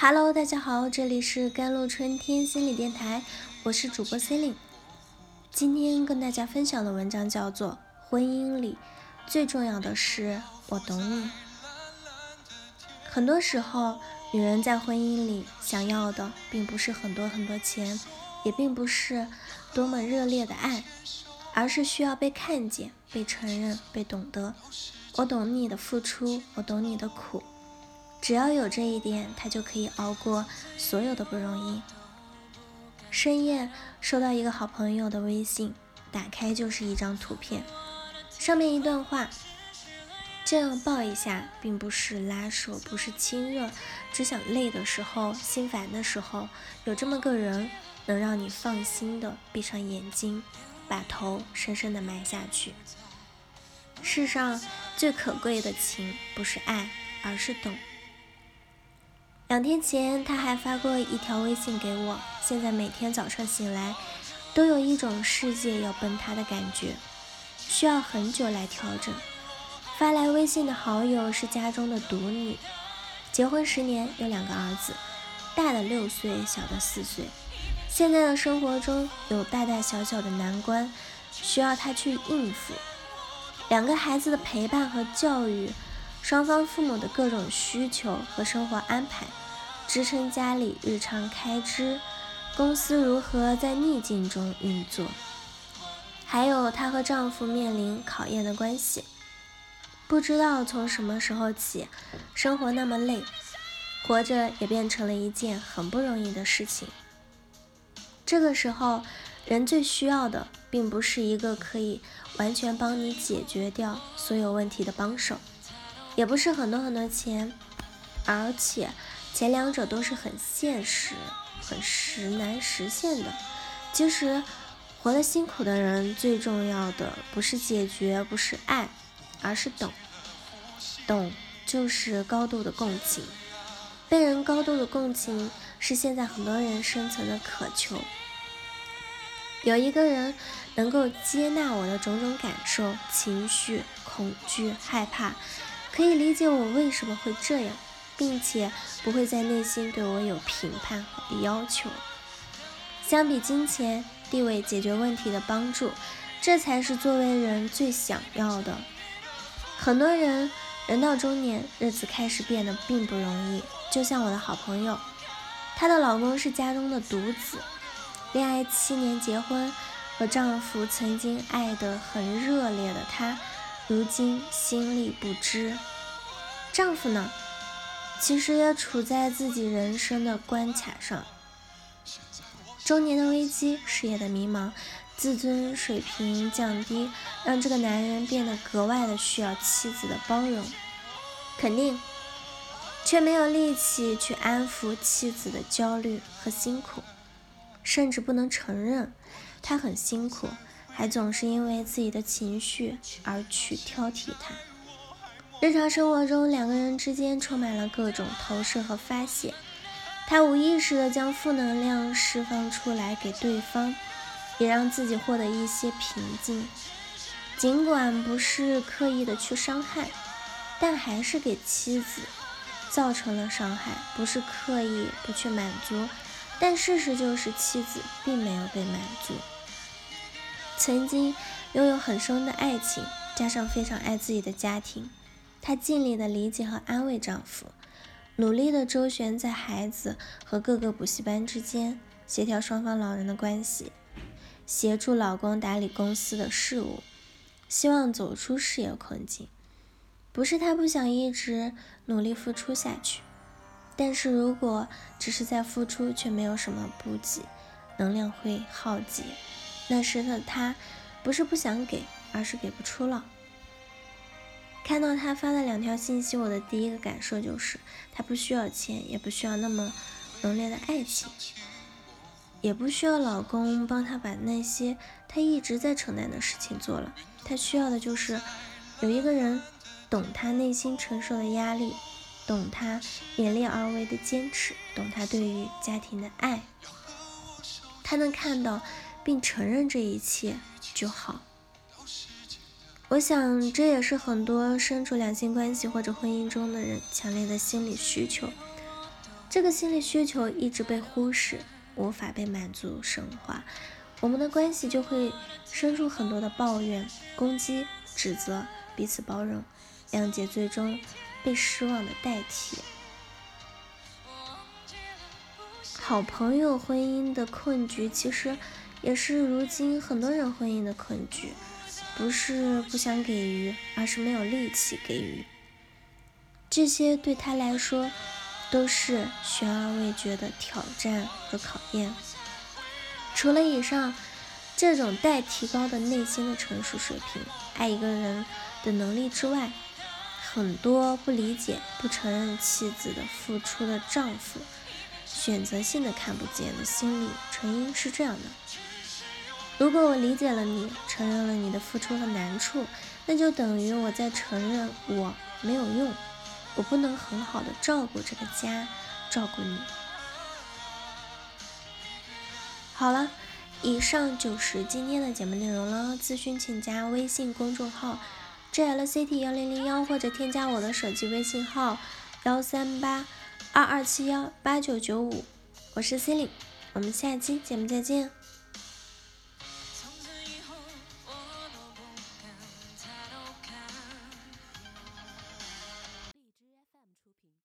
Hello，大家好，这里是甘露春天心理电台，我是主播 Celine。今天跟大家分享的文章叫做《婚姻里最重要的是我懂你》。很多时候，女人在婚姻里想要的并不是很多很多钱，也并不是多么热烈的爱，而是需要被看见、被承认、被懂得。我懂你的付出，我懂你的苦。只要有这一点，他就可以熬过所有的不容易。深夜收到一个好朋友的微信，打开就是一张图片，上面一段话：这样抱一下，并不是拉手，不是亲热，只想累的时候、心烦的时候，有这么个人，能让你放心的闭上眼睛，把头深深的埋下去。世上最可贵的情，不是爱，而是懂。两天前，他还发过一条微信给我。现在每天早上醒来，都有一种世界要崩塌的感觉，需要很久来调整。发来微信的好友是家中的独女，结婚十年，有两个儿子，大的六岁，小的四岁。现在的生活中有大大小小的难关，需要他去应付。两个孩子的陪伴和教育。双方父母的各种需求和生活安排，支撑家里日常开支，公司如何在逆境中运作，还有她和丈夫面临考验的关系。不知道从什么时候起，生活那么累，活着也变成了一件很不容易的事情。这个时候，人最需要的，并不是一个可以完全帮你解决掉所有问题的帮手。也不是很多很多钱，而且前两者都是很现实、很实难实现的。其实活得辛苦的人，最重要的不是解决，不是爱，而是懂。懂就是高度的共情，被人高度的共情是现在很多人生存的渴求。有一个人能够接纳我的种种感受、情绪、恐惧、害怕。可以理解我为什么会这样，并且不会在内心对我有评判和要求。相比金钱、地位解决问题的帮助，这才是作为人最想要的。很多人人到中年，日子开始变得并不容易。就像我的好朋友，她的老公是家中的独子，恋爱七年结婚，和丈夫曾经爱得很热烈的她。如今心力不支，丈夫呢，其实也处在自己人生的关卡上，中年的危机，事业的迷茫，自尊水平降低，让这个男人变得格外的需要妻子的包容、肯定，却没有力气去安抚妻子的焦虑和辛苦，甚至不能承认他很辛苦。还总是因为自己的情绪而去挑剔他。日常生活中，两个人之间充满了各种投射和发泄，他无意识的将负能量释放出来给对方，也让自己获得一些平静。尽管不是刻意的去伤害，但还是给妻子造成了伤害。不是刻意不去满足，但事实就是妻子并没有被满足。曾经拥有很深的爱情，加上非常爱自己的家庭，她尽力的理解和安慰丈夫，努力的周旋在孩子和各个补习班之间，协调双方老人的关系，协助老公打理公司的事务，希望走出事业困境。不是她不想一直努力付出下去，但是如果只是在付出却没有什么补给，能量会耗竭。那时的他，不是不想给，而是给不出了。看到他发的两条信息，我的第一个感受就是，他不需要钱，也不需要那么浓烈的爱情，也不需要老公帮他把那些他一直在承担的事情做了。他需要的就是有一个人懂他内心承受的压力，懂他勉力而为的坚持，懂他对于家庭的爱，他能看到。并承认这一切就好。我想，这也是很多身处两性关系或者婚姻中的人强烈的心理需求。这个心理需求一直被忽视，无法被满足升华，我们的关系就会生出很多的抱怨、攻击、指责，彼此包容，谅解最终被失望的代替。好朋友婚姻的困局，其实也是如今很多人婚姻的困局，不是不想给予，而是没有力气给予。这些对他来说都是悬而未决的挑战和考验。除了以上这种待提高的内心的成熟水平、爱一个人的能力之外，很多不理解、不承认妻子的付出的丈夫。选择性的看不见的心理成因是这样的：如果我理解了你，承认了你的付出和难处，那就等于我在承认我没有用，我不能很好的照顾这个家，照顾你。好了，以上就是今天的节目内容了。咨询请加微信公众号 jlct 幺零零幺，或者添加我的手机微信号幺三八。二二七幺八九九五，我是 C 琳，我们下期节目再见。